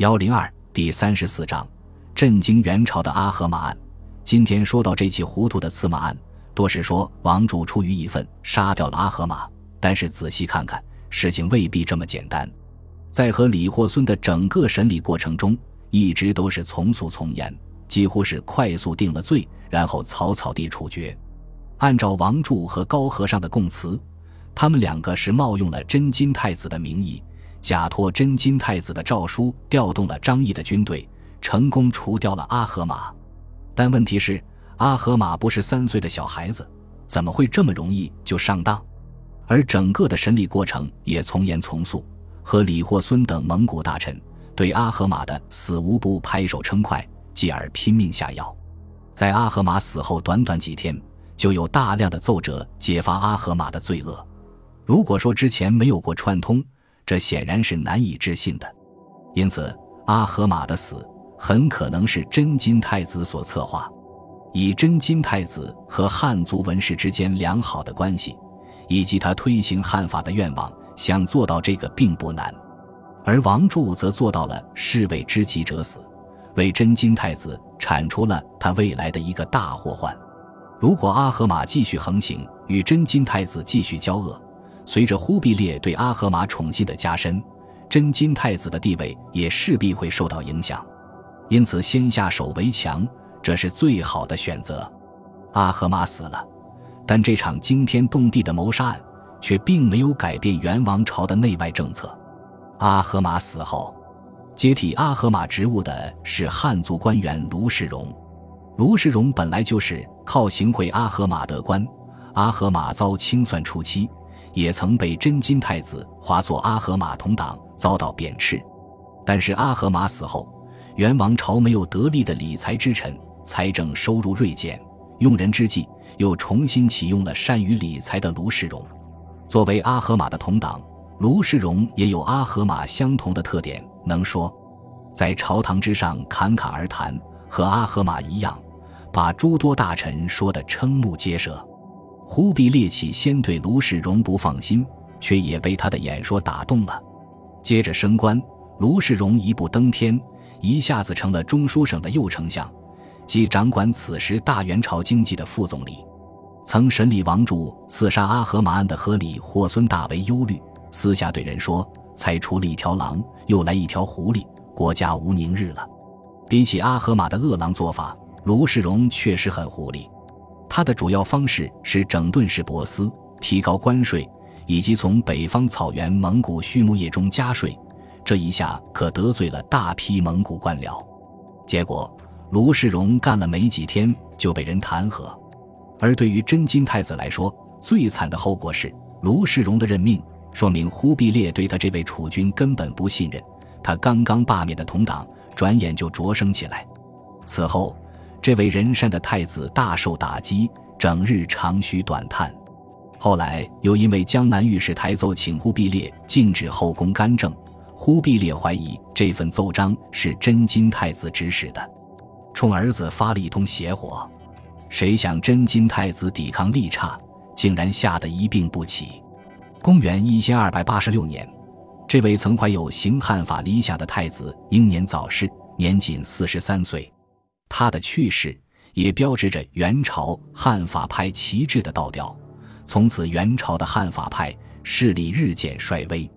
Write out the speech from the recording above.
幺零二第三十四章，震惊元朝的阿合马案。今天说到这起糊涂的刺马案，多是说王柱出于义愤杀掉了阿合马，但是仔细看看，事情未必这么简单。在和李霍孙的整个审理过程中，一直都是从速从严，几乎是快速定了罪，然后草草地处决。按照王柱和高和尚的供词，他们两个是冒用了真金太子的名义。假托真金太子的诏书，调动了张毅的军队，成功除掉了阿合马。但问题是，阿合马不是三岁的小孩子，怎么会这么容易就上当？而整个的审理过程也从严从速，和李霍孙等蒙古大臣对阿合马的死无不拍手称快，继而拼命下药。在阿合马死后短短几天，就有大量的奏折揭发阿合马的罪恶。如果说之前没有过串通，这显然是难以置信的，因此阿合马的死很可能是真金太子所策划。以真金太子和汉族文士之间良好的关系，以及他推行汉法的愿望，想做到这个并不难。而王柱则做到了士为知己者死，为真金太子铲除了他未来的一个大祸患。如果阿合马继续横行，与真金太子继续交恶。随着忽必烈对阿合马宠信的加深，真金太子的地位也势必会受到影响，因此先下手为强，这是最好的选择。阿合马死了，但这场惊天动地的谋杀案却并没有改变元王朝的内外政策。阿合马死后，接替阿合马职务的是汉族官员卢世荣。卢世荣本来就是靠行贿阿合马得官，阿合马遭清算初期。也曾被真金太子化作阿合马同党，遭到贬斥。但是阿合马死后，元王朝没有得力的理财之臣，财政收入锐减，用人之际又重新启用了善于理财的卢世荣。作为阿合马的同党，卢世荣也有阿合马相同的特点，能说，在朝堂之上侃侃而谈，和阿合马一样，把诸多大臣说得瞠目结舌。忽必烈起先对卢世荣不放心，却也被他的演说打动了。接着升官，卢世荣一步登天，一下子成了中书省的右丞相，即掌管此时大元朝经济的副总理。曾审理王柱刺杀阿合马案的和李霍孙大为忧虑，私下对人说：“才除了一条狼，又来一条狐狸，国家无宁日了。”比起阿合马的恶狼做法，卢世荣确实很狐狸。他的主要方式是整顿市舶司，提高关税，以及从北方草原蒙古畜牧业中加税。这一下可得罪了大批蒙古官僚。结果，卢世荣干了没几天就被人弹劾。而对于真金太子来说，最惨的后果是卢世荣的任命，说明忽必烈对他这位储君根本不信任。他刚刚罢免的同党，转眼就擢升起来。此后。这位仁善的太子大受打击，整日长吁短叹。后来又因为江南御史台奏请忽必烈禁止后宫干政，忽必烈怀疑这份奏章是真金太子指使的，冲儿子发了一通邪火。谁想真金太子抵抗力差，竟然吓得一病不起。公元一千二百八十六年，这位曾怀有行汉法理想的太子英年早逝，年仅四十三岁。他的去世也标志着元朝汉法派旗帜的倒掉，从此元朝的汉法派势力日渐衰微。